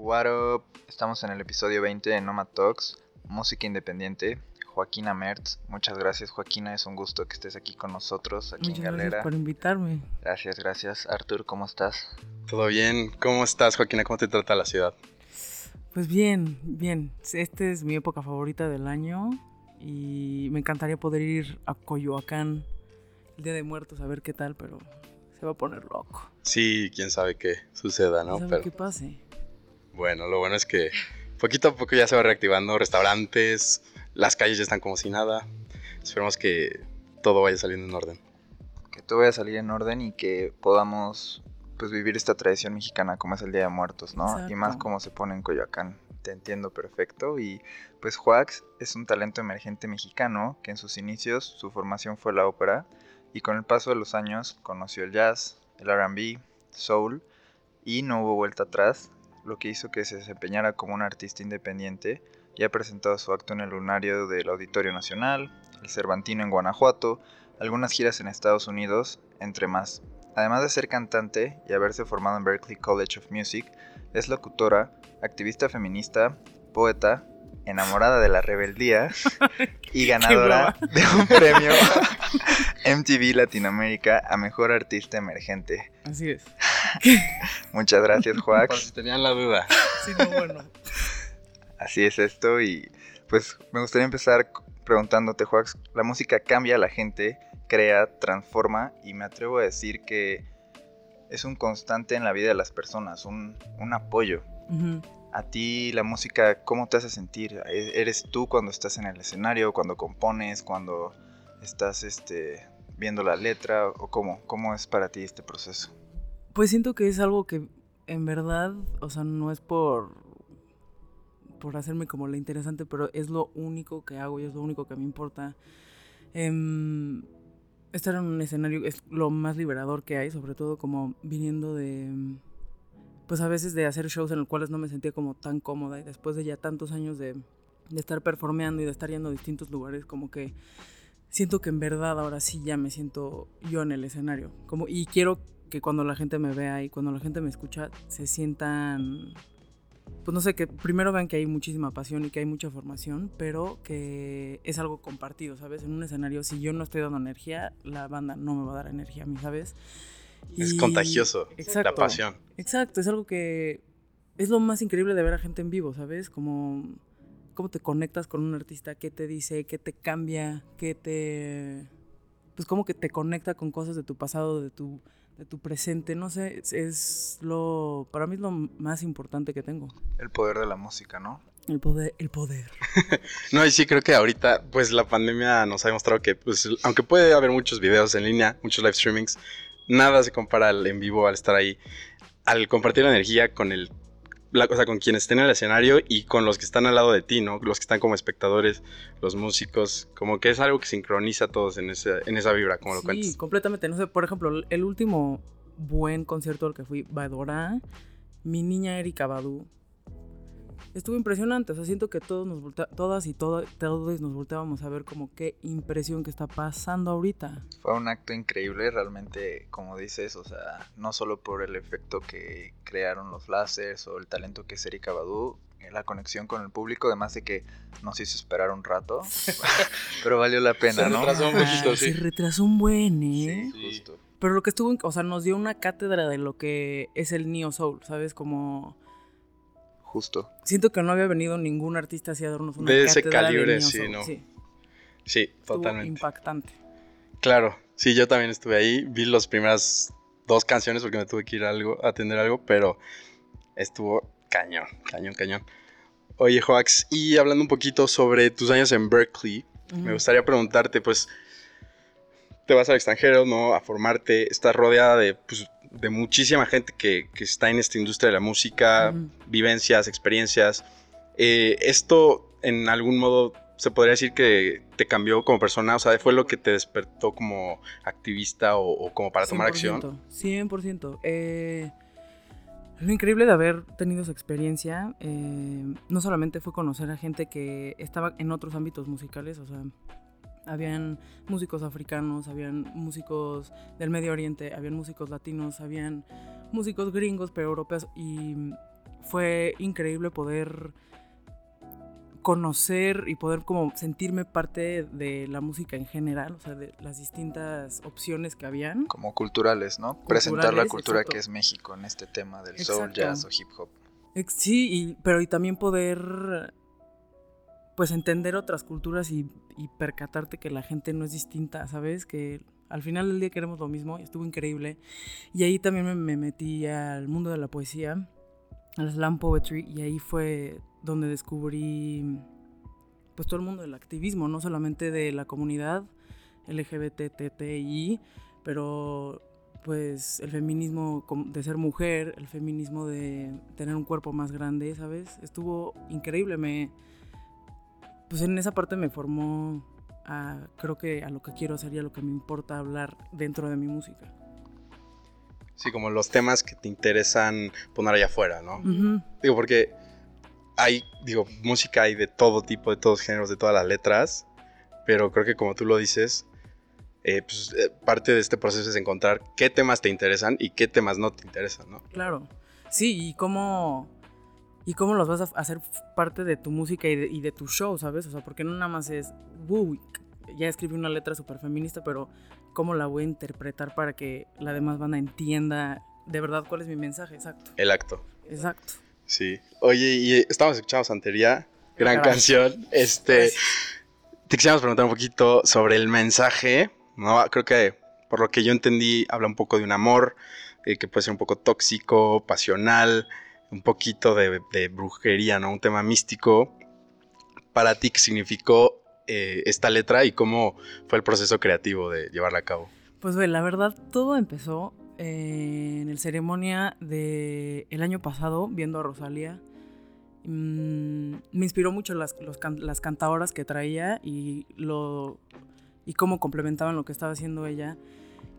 What up? Estamos en el episodio 20 de Nomad Talks, música independiente. Joaquina Mertz, muchas gracias Joaquina, es un gusto que estés aquí con nosotros, aquí Muchas en Galera. gracias por invitarme. Gracias, gracias. Artur, ¿cómo estás? Todo bien. ¿Cómo estás, Joaquina? ¿Cómo te trata la ciudad? Pues bien, bien. Esta es mi época favorita del año y me encantaría poder ir a Coyoacán el Día de Muertos a ver qué tal, pero se va a poner loco. Sí, quién sabe qué suceda, ¿no? ¿Sabe Pero qué pase? Bueno, lo bueno es que poquito a poco ya se va reactivando restaurantes, las calles ya están como si nada. Esperemos que todo vaya saliendo en orden. Que todo vaya a salir en orden y que podamos pues vivir esta tradición mexicana como es el Día de Muertos, ¿no? Y más como se pone en Coyoacán. Te entiendo perfecto y pues Juax es un talento emergente mexicano que en sus inicios su formación fue la ópera y con el paso de los años conoció el jazz, el R&B, soul y no hubo vuelta atrás, lo que hizo que se desempeñara como un artista independiente y ha presentado su acto en el lunario del Auditorio Nacional, el Cervantino en Guanajuato, algunas giras en Estados Unidos, entre más. Además de ser cantante y haberse formado en Berklee College of Music, es locutora, activista feminista, poeta, enamorada de la rebeldía y ganadora de un premio MTV Latinoamérica a Mejor Artista Emergente. Así es. Muchas gracias, Por Joax. si tenían la duda. Sí, no, bueno. Así es esto y pues me gustaría empezar preguntándote, Joax, la música cambia a la gente, crea, transforma y me atrevo a decir que es un constante en la vida de las personas, un, un apoyo. A ti la música, ¿cómo te hace sentir? ¿E- ¿Eres tú cuando estás en el escenario, cuando compones, cuando estás este, viendo la letra o cómo? ¿Cómo es para ti este proceso? Pues siento que es algo que en verdad, o sea, no es por por hacerme como la interesante, pero es lo único que hago y es lo único que me importa. Em, estar en un escenario es lo más liberador que hay, sobre todo como viniendo de, pues a veces de hacer shows en los cuales no me sentía como tan cómoda y después de ya tantos años de, de estar performeando y de estar yendo a distintos lugares, como que siento que en verdad ahora sí ya me siento yo en el escenario. Como, y quiero que cuando la gente me vea y cuando la gente me escucha se sientan, pues no sé, que primero vean que hay muchísima pasión y que hay mucha formación, pero que es algo compartido, ¿sabes? En un escenario, si yo no estoy dando energía, la banda no me va a dar energía a mí, ¿sabes? Es contagioso Exacto. la pasión. Exacto, es algo que es lo más increíble de ver a gente en vivo, ¿sabes? Como cómo te conectas con un artista, qué te dice, qué te cambia, qué te pues cómo que te conecta con cosas de tu pasado, de tu de tu presente, no sé, es, es lo para mí es lo más importante que tengo. El poder de la música, ¿no? El poder, el poder. No, y sí creo que ahorita, pues la pandemia nos ha demostrado que, pues, aunque puede haber muchos videos en línea, muchos live streamings, nada se compara al en vivo, al estar ahí, al compartir la energía con el, la, o sea, con quienes estén en el escenario y con los que están al lado de ti, ¿no? Los que están como espectadores, los músicos, como que es algo que sincroniza a todos en, ese, en esa vibra, como lo sí, cuentas. completamente. No sé, por ejemplo, el último buen concierto al que fui, Badora, mi niña Erika Badu, estuvo impresionante. O sea, siento que todos nos voltea- todas y todo- todos nos volteábamos a ver como qué impresión que está pasando ahorita. Fue un acto increíble, realmente, como dices, o sea, no solo por el efecto que crearon los láseres o el talento que es Erika Badu, eh, la conexión con el público, además de que nos hizo esperar un rato, pero valió la pena, Se ¿no? retrasó un poquito, Ah, sí. Se retrasó un buen, ¿eh? Sí, justo. Pero lo que estuvo, o sea, nos dio una cátedra de lo que es el Neo Soul, ¿sabes? Como Justo. siento que no había venido ningún artista así a darnos una De ese calibre, sí. ¿no? Sí, totalmente. impactante. Claro, sí, yo también estuve ahí, vi las primeras dos canciones porque me tuve que ir a, algo, a atender algo, pero estuvo cañón, cañón, cañón. Oye, Joax, y hablando un poquito sobre tus años en Berkeley, me gustaría preguntarte, pues, te vas al extranjero, ¿no? A formarte, estás rodeada de, pues, de muchísima gente que, que está en esta industria de la música, vivencias, experiencias. Eh, ¿Esto en algún modo se podría decir que te cambió como persona? O sea, ¿fue lo que te despertó como activista o, o como para tomar acción? 100%. Eh, lo increíble de haber tenido esa experiencia, eh, no solamente fue conocer a gente que estaba en otros ámbitos musicales, o sea, habían músicos africanos, habían músicos del Medio Oriente, habían músicos latinos, habían músicos gringos, pero europeos, y fue increíble poder conocer y poder como sentirme parte de la música en general, o sea, de las distintas opciones que habían. Como culturales, ¿no? Presentar la cultura que es México en este tema del soul, jazz o hip hop. Sí, y, pero y también poder pues entender otras culturas y, y, percatarte que la gente no es distinta, ¿sabes? Que al final del día queremos lo mismo estuvo increíble. Y ahí también me, me metí al mundo de la poesía, al slam poetry, y ahí fue donde descubrí pues todo el mundo del activismo, no solamente de la comunidad LGBTTI, pero pues el feminismo de ser mujer, el feminismo de tener un cuerpo más grande, ¿sabes? Estuvo increíble, pues en esa parte me formó a creo que a lo que quiero hacer y a lo que me importa hablar dentro de mi música. Sí, como los temas que te interesan poner allá afuera, ¿no? Digo, porque hay, digo, música hay de todo tipo, de todos géneros, de todas las letras, pero creo que como tú lo dices, eh, pues, eh, parte de este proceso es encontrar qué temas te interesan y qué temas no te interesan, ¿no? Claro, sí, y cómo, y cómo los vas a hacer parte de tu música y de, tu show, ¿sabes? O sea, porque no nada más es, uy, ya escribí una letra súper feminista, pero cómo la voy a interpretar para que la demás banda entienda de verdad cuál es mi mensaje, exacto. El acto. Exacto. Sí. Oye, y estamos escuchando Santería, gran canción. Este, te quisiéramos preguntar un poquito sobre el mensaje. ¿no? Creo que por lo que yo entendí, habla un poco de un amor eh, que puede ser un poco tóxico, pasional, un poquito de, brujería, ¿no? Un tema místico. Para ti, ¿qué significó eh, esta letra y cómo fue el proceso creativo de llevarla a cabo? Pues, ve, la verdad, todo empezó eh, en el ceremonia del el año pasado, viendo a Rosalía. Mm, me inspiró mucho las, las cantadoras que traía y, lo, y cómo complementaban lo que estaba haciendo ella.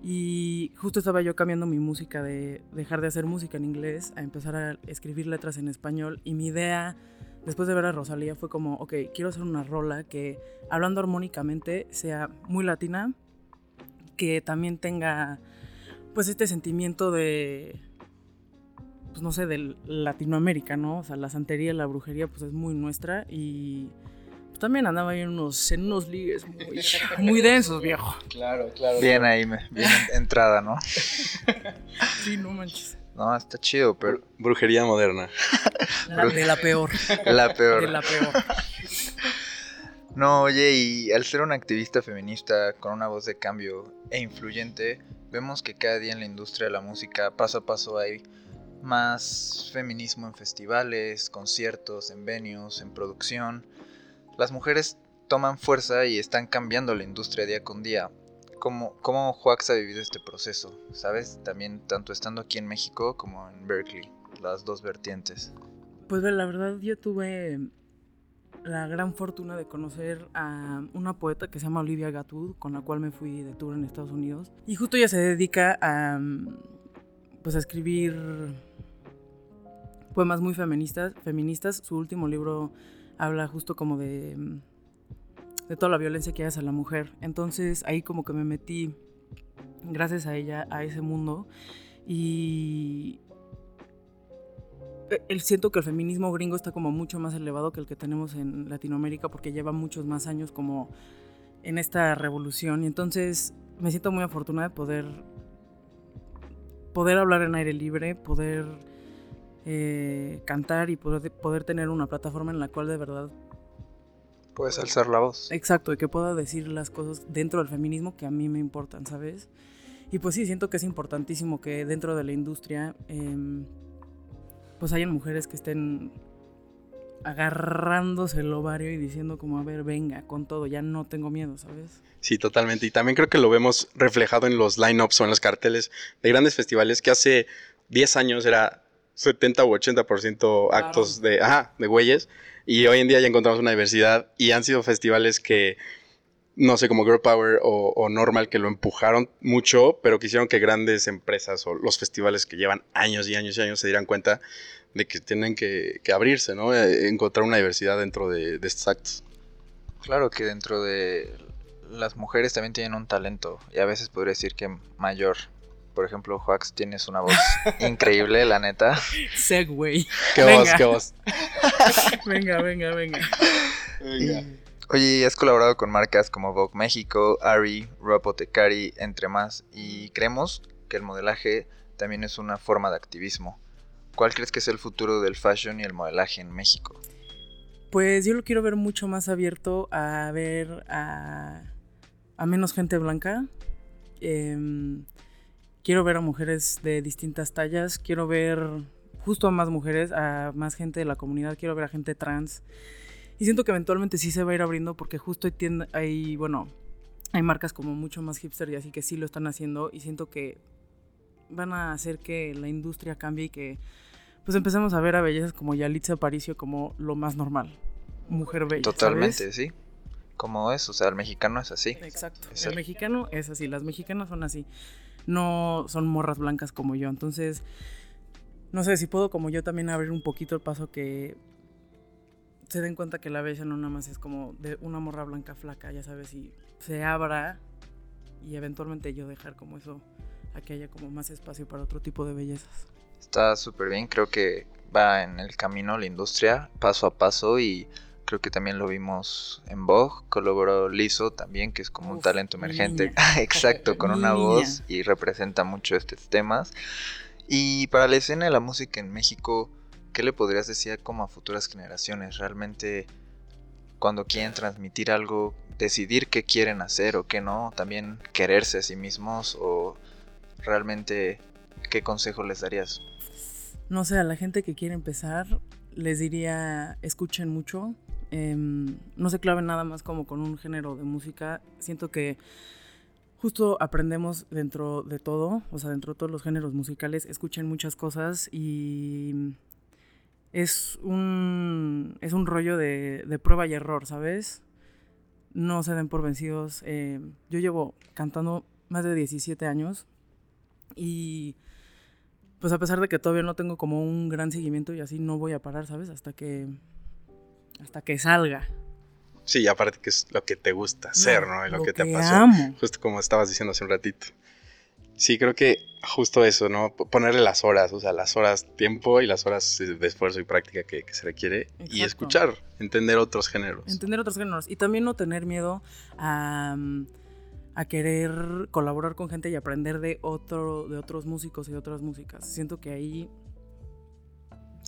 Y justo estaba yo cambiando mi música de dejar de hacer música en inglés a empezar a escribir letras en español. Y mi idea, después de ver a Rosalía, fue como, ok, quiero hacer una rola que, hablando armónicamente, sea muy latina, que también tenga pues este sentimiento de, pues no sé, de Latinoamérica, ¿no? O sea, la santería, la brujería, pues es muy nuestra y también andaba ahí en unos, en unos ligues muy, densos, viejo. Claro, claro. Bien ahí, bien entrada, ¿no? sí, no manches. No, está chido, pero... Brujería moderna. de la peor. La peor. De la peor. No, oye, y al ser una activista feminista con una voz de cambio e influyente, Vemos que cada día en la industria de la música, paso a paso, hay más feminismo en festivales, conciertos, en venues, en producción. Las mujeres toman fuerza y están cambiando la industria día con día. ¿Cómo, cómo ha vivido este proceso? ¿Sabes? También tanto estando aquí en México como en Berkeley, las dos vertientes. Pues la verdad yo tuve la gran fortuna de conocer a una poeta que se llama Olivia Gatud, con la cual me fui de tour en Estados Unidos. Y justo ella se dedica a, pues, a escribir poemas muy feministas, feministas. Su último libro habla justo como de, de toda la violencia que hay hacia la mujer. Entonces ahí como que me metí, gracias a ella, a ese mundo. Y, el, siento que el feminismo gringo está como mucho más elevado que el que tenemos en Latinoamérica porque lleva muchos más años como en esta revolución y entonces me siento muy afortunada de poder poder hablar en aire libre, poder eh, cantar y poder, poder tener una plataforma en la cual de verdad puedes alzar la voz. Exacto, y que pueda decir las cosas dentro del feminismo que a mí me importan, ¿sabes? Y pues sí, siento que es importantísimo que dentro de la industria em, pues hayan mujeres que estén agarrándose el ovario y diciendo como, a ver, venga, con todo, ya no tengo miedo, ¿sabes? Sí, totalmente. Y también creo que lo vemos reflejado en los line-ups o en los carteles de grandes festivales que hace 10 años era 70 u 80% actos de, ajá, de güeyes. Y hoy en día ya encontramos una diversidad y han sido festivales que no sé, como Girl Power o, Normal, que lo empujaron mucho, pero quisieron que grandes empresas o los festivales que llevan años y años y años se dieran cuenta de que tienen que, abrirse, ¿no? Eh, encontrar una diversidad dentro de, estos actos. Claro que dentro de las mujeres también tienen un talento, y a veces podría decir que mayor Por ejemplo, Joax, tienes una voz increíble, la neta. Segway. Qué Venga. voz, qué voz. Venga, venga, venga. Oye, has colaborado con marcas como Vogue México, Ari, Robotecari, entre más, y creemos que el modelaje también es una forma de activismo. ¿Cuál crees que es el futuro del fashion y el modelaje en México? Pues yo lo quiero ver mucho más abierto a ver a, a menos gente blanca. Em, quiero ver a mujeres de distintas tallas. Quiero ver justo a más mujeres, a más gente de la comunidad. Quiero ver a gente trans. Y siento que eventualmente sí se va a ir abriendo porque justo hay, tienda- hay bueno, hay marcas como mucho más hipster y así que sí lo están haciendo. Y siento que van a hacer que la industria cambie y que pues empecemos a ver a bellezas como Yalitza Aparicio como lo más normal. Mujer bella. Totalmente, ¿sabes? sí. Como es, o sea, el mexicano es así. Exacto. Es El el- mexicano es así, las mexicanas son así. No son morras blancas como yo. Entonces, no sé si puedo como yo también abrir un poquito el paso que se den cuenta que la bella no nada más es como de una morra blanca flaca, ya sabes, y se abra y eventualmente yo dejar como eso, a que haya como más espacio para otro tipo de bellezas. Está súper bien, creo que va en el camino la industria, paso a paso, y creo que también lo vimos en Vogue, colaboró Lizo también, que es como un Uf, talento mi emergente, exacto, con una niña. voz y representa mucho estos temas. Y para la escena de la música en México, ¿qué le podrías decir como a futuras generaciones? Realmente, cuando quieren transmitir algo, decidir qué quieren hacer o qué no, también quererse a sí mismos o realmente, ¿qué consejo les darías? No sé, a la gente que quiere empezar, les diría, escuchen mucho. Em, no se claven nada más como con un género de música. Siento que justo aprendemos dentro de todo, o sea, dentro de todos los géneros musicales, escuchen muchas cosas y es un, es un rollo de, prueba y error, ¿sabes? No se den por vencidos. eh, yo llevo cantando más de 17 años y pues a pesar de que todavía no tengo como un gran seguimiento y así no voy a parar, ¿sabes? Hasta que hasta que salga. Sí, aparte que es lo que te gusta hacer, ¿no? Y lo, que te apasiona. amo. Justo como estabas diciendo hace un ratito. Sí, creo que justo eso, ¿no? Ponerle las horas, o sea, las horas tiempo y las horas de esfuerzo y práctica que, que se requiere. Y escuchar, entender otros géneros. Entender otros géneros y también no tener miedo a, mm, a querer colaborar con gente y aprender de otro de otros músicos y de otras músicas. Siento que ahí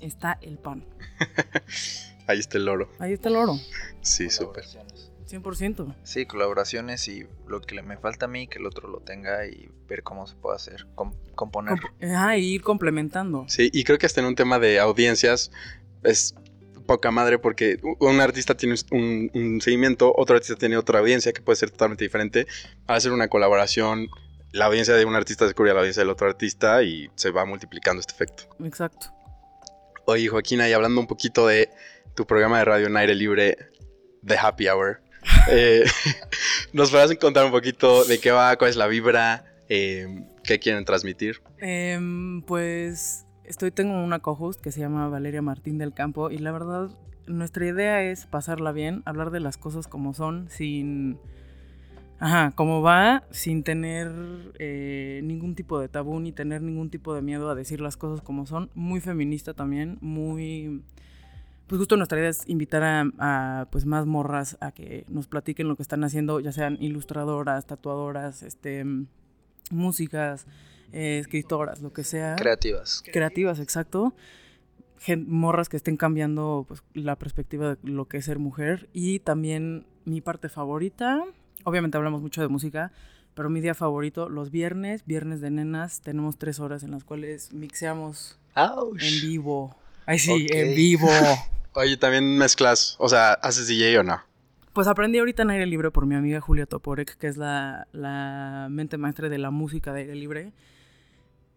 está el pan. Ahí está el oro. Ahí está el oro, Sí, súper. Colaboraciones. 100%. Sí, colaboraciones y lo que le- me falta a mí, que el otro lo tenga y ver cómo se puede hacer, com- componer. Comp- Ajá, y ir complementando. Sí, y creo que hasta en un tema de audiencias es poca madre porque un artista tiene un, un seguimiento, otro artista tiene otra audiencia que puede ser totalmente diferente. Al hacer una colaboración, la audiencia de un artista descubre a la audiencia del otro artista y se va multiplicando este efecto. Exacto. Oye, Joaquina, y hablando un poquito de tu programa de radio en aire libre, The Happy Hour, eh, ¿nos podrás contar un poquito de qué va, cuál es la vibra, eh, qué quieren transmitir? Em, pues estoy, tengo una co-host que se llama Valeria Martín del Campo y la verdad nuestra idea es pasarla bien, hablar de las cosas como son, sin... Ajá, como va, sin tener eh, ningún tipo de tabú ni tener ningún tipo de miedo a decir las cosas como son. Muy feminista también, muy... Pues justo nuestra idea es invitar a, a, pues más morras a que nos platiquen lo que están haciendo, ya sean ilustradoras, tatuadoras, este, músicas, eh, escritoras, lo que sea. Creativas. Creativas, exacto. Gen- morras que estén cambiando pues, la perspectiva de lo que es ser mujer. Y también mi parte favorita, obviamente hablamos mucho de música, pero mi día favorito, los viernes, viernes de nenas, tenemos tres horas en las cuales mixeamos en vivo. Ay, sí, en vivo. Oye, también mezclas, o sea, ¿haces DJ o no? Pues aprendí ahorita en aire libre por mi amiga Julia Toporek, que es la, la mente maestra de la música de aire libre.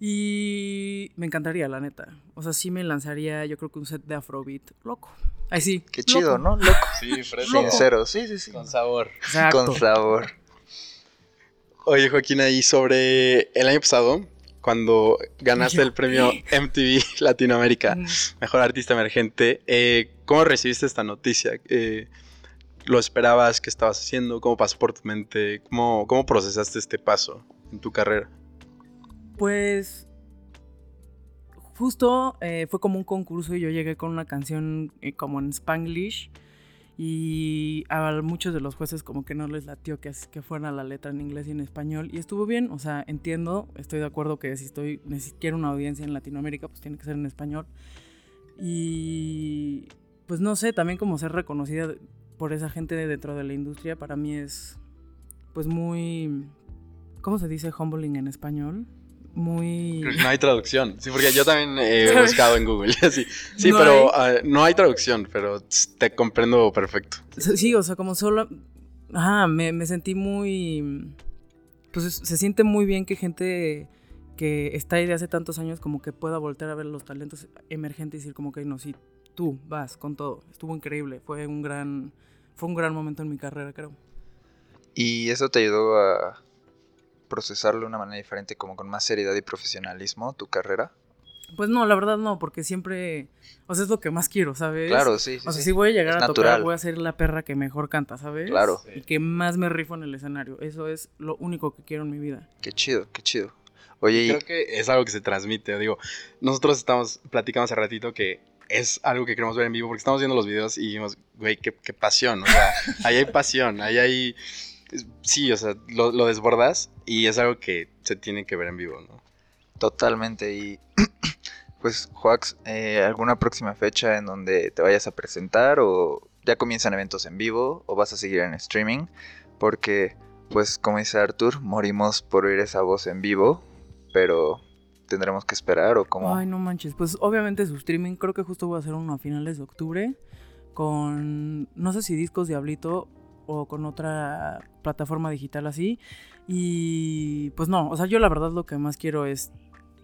Y me encantaría, la neta. O sea, sí me lanzaría, yo creo que un set de Afrobeat loco. Ay, sí. Qué chido, loco. ¿no? Loco. Sí, fresco. Sincero, sí, sí, sí. sabor. Exacto. Con sabor. Oye, Joaquina, y sobre el año pasado, cuando ganaste el premio MTV Latinoamérica. Mejor Artista Emergente, eh, ¿cómo recibiste esta noticia? Eh, ¿Lo esperabas? ¿Qué estabas haciendo? ¿Cómo pasó por tu mente? ¿Cómo, ¿Cómo procesaste este paso en tu carrera? Pues justo eh, fue como un concurso y yo llegué con una canción como en Spanglish y a muchos de los jueces como que no les latió que, que fuera la letra en inglés y en español y estuvo bien, o sea, entiendo, estoy de acuerdo que si estoy quiero una audiencia en Latinoamérica pues tiene que ser en español y pues no sé, también como ser reconocida por esa gente dentro de la industria para mí es pues muy ¿cómo se dice humbling en español? Muy... no hay traducción. Sí, porque yo también he buscado en Google. sí, sí pero ah, no hay traducción, pero te comprendo perfecto. Sí, o sea, como solo... Ajá, me, me sentí muy... Pues se siente muy bien que gente que está ahí de hace tantos años como que pueda voltear a ver los talentos emergentes y decir como que no, sí, tú vas con todo. Estuvo increíble, fue un gran, fue un gran momento en mi carrera, creo. ¿Y eso te ayudó a procesarlo de una manera diferente, como con más seriedad y profesionalismo, tu carrera? Pues no, la verdad no, porque siempre, o sea, es lo que más quiero, ¿sabes? Claro, sí. o sea, si voy a llegar a tocar, voy a ser la perra que mejor canta, ¿sabes? Claro. Y que más me rifo en el escenario. Eso es lo único que quiero en mi vida. Qué chido, qué chido. Oye, creo que es algo que se transmite, digo, nosotros estamos platicando hace ratito que es algo que queremos ver en vivo porque estamos viendo los videos y dijimos, güey, qué, qué pasión, o sea, ahí hay pasión, ahí hay sí, o sea, lo, desbordas y es algo que se tiene que ver en vivo, ¿no? Totalmente. Y pues, Joax, eh, ¿alguna próxima fecha en donde te vayas a presentar o ya comienzan eventos en vivo o vas a seguir en streaming? Porque, pues, como dice Arthur, morimos por oír esa voz en vivo, pero tendremos que esperar o cómo. Ay, no manches. Pues, obviamente su streaming, creo que justo voy a hacer uno a finales de octubre con, no sé si discos Diablito o con otra plataforma digital así. Y pues no, o sea, yo la verdad lo que más quiero es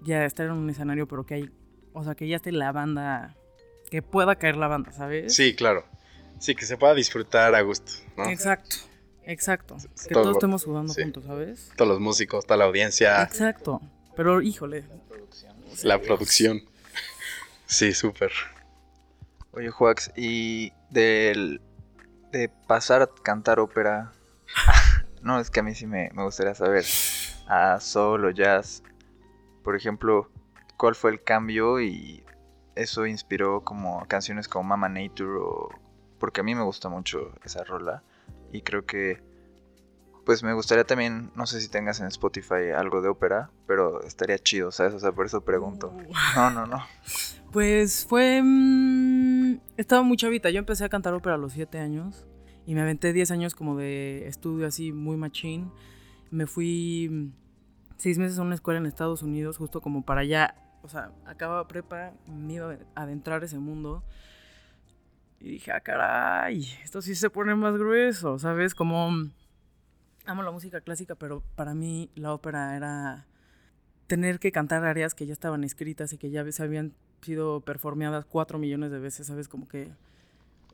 ya estar en un escenario, pero que hay, o sea, que ya esté la banda, que pueda caer la banda, ¿sabes? Sí, claro. Sí, que se pueda disfrutar a gusto, ¿no? Exacto, exacto. Que todos estemos jugando juntos, ¿sabes? Todos los músicos, toda la audiencia. Exacto. Pero híjole. La producción. Sí, súper. Oye, Juax, y del de pasar a cantar ópera. no, es que a mí sí me, gustaría saber. A solo jazz. Por ejemplo, ¿cuál fue el cambio? Y eso inspiró como canciones como Mama Nature o... Porque a mí me gusta mucho esa rola. Y creo que... Pues me gustaría también, no sé si tengas en Spotify algo de ópera, pero estaría chido, ¿sabes? O sea, por eso pregunto. Uh. No, no, no. Pues fue... Mm, estaba muy chavita. Yo empecé a cantar ópera a los 7 años. Y me aventé 10 años como de estudio así muy machín. Me fui 6 mm, meses a una escuela en Estados Unidos justo como para allá. O sea, acababa prepa, me iba a adentrar ese mundo. Y dije, ah, caray, esto sí se pone más grueso, ¿sabes? Como... Mm, amo la música clásica, pero para mí la ópera era tener que cantar áreas que ya estaban escritas y que ya se habían sido performeadas cuatro millones de veces, ¿sabes? Como que...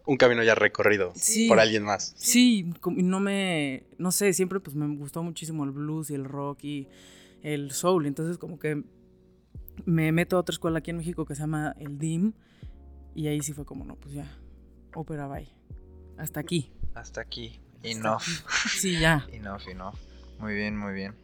Un camino ya recorrido por alguien más. Sí, no me... No sé, siempre pues me gustó muchísimo el blues y el rock y el soul. Entonces como que me meto a otra escuela aquí en México que se llama el DIM y ahí sí fue como, no, pues ya, ópera bye. Hasta aquí. Hasta aquí. Enough. Sí, ya. enough, enough. Muy bien, muy bien.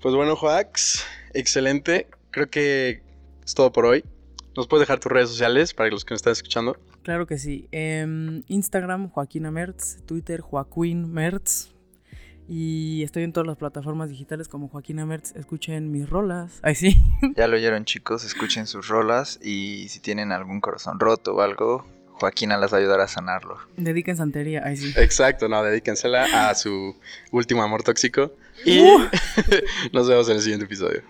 Pues bueno, Joax, excelente. Creo que es todo por hoy. ¿Nos puedes dejar tus redes sociales para los que nos están escuchando? Claro que sí. Em, Instagram, Joaquina Mertz. Twitter, Joaquín Mertz. Y estoy en todas las plataformas digitales como Joaquina Mertz. Escuchen mis rolas. Ahí sí. Ya lo oyeron, chicos. Escuchen sus rolas. Y si tienen algún corazón roto o algo, Joaquina las va a ayudar a sanarlo. Dediquen santería. Ahí sí. Exacto, no, dedíquensela a su último amor tóxico. Y uh. nos vemos en el siguiente episodio.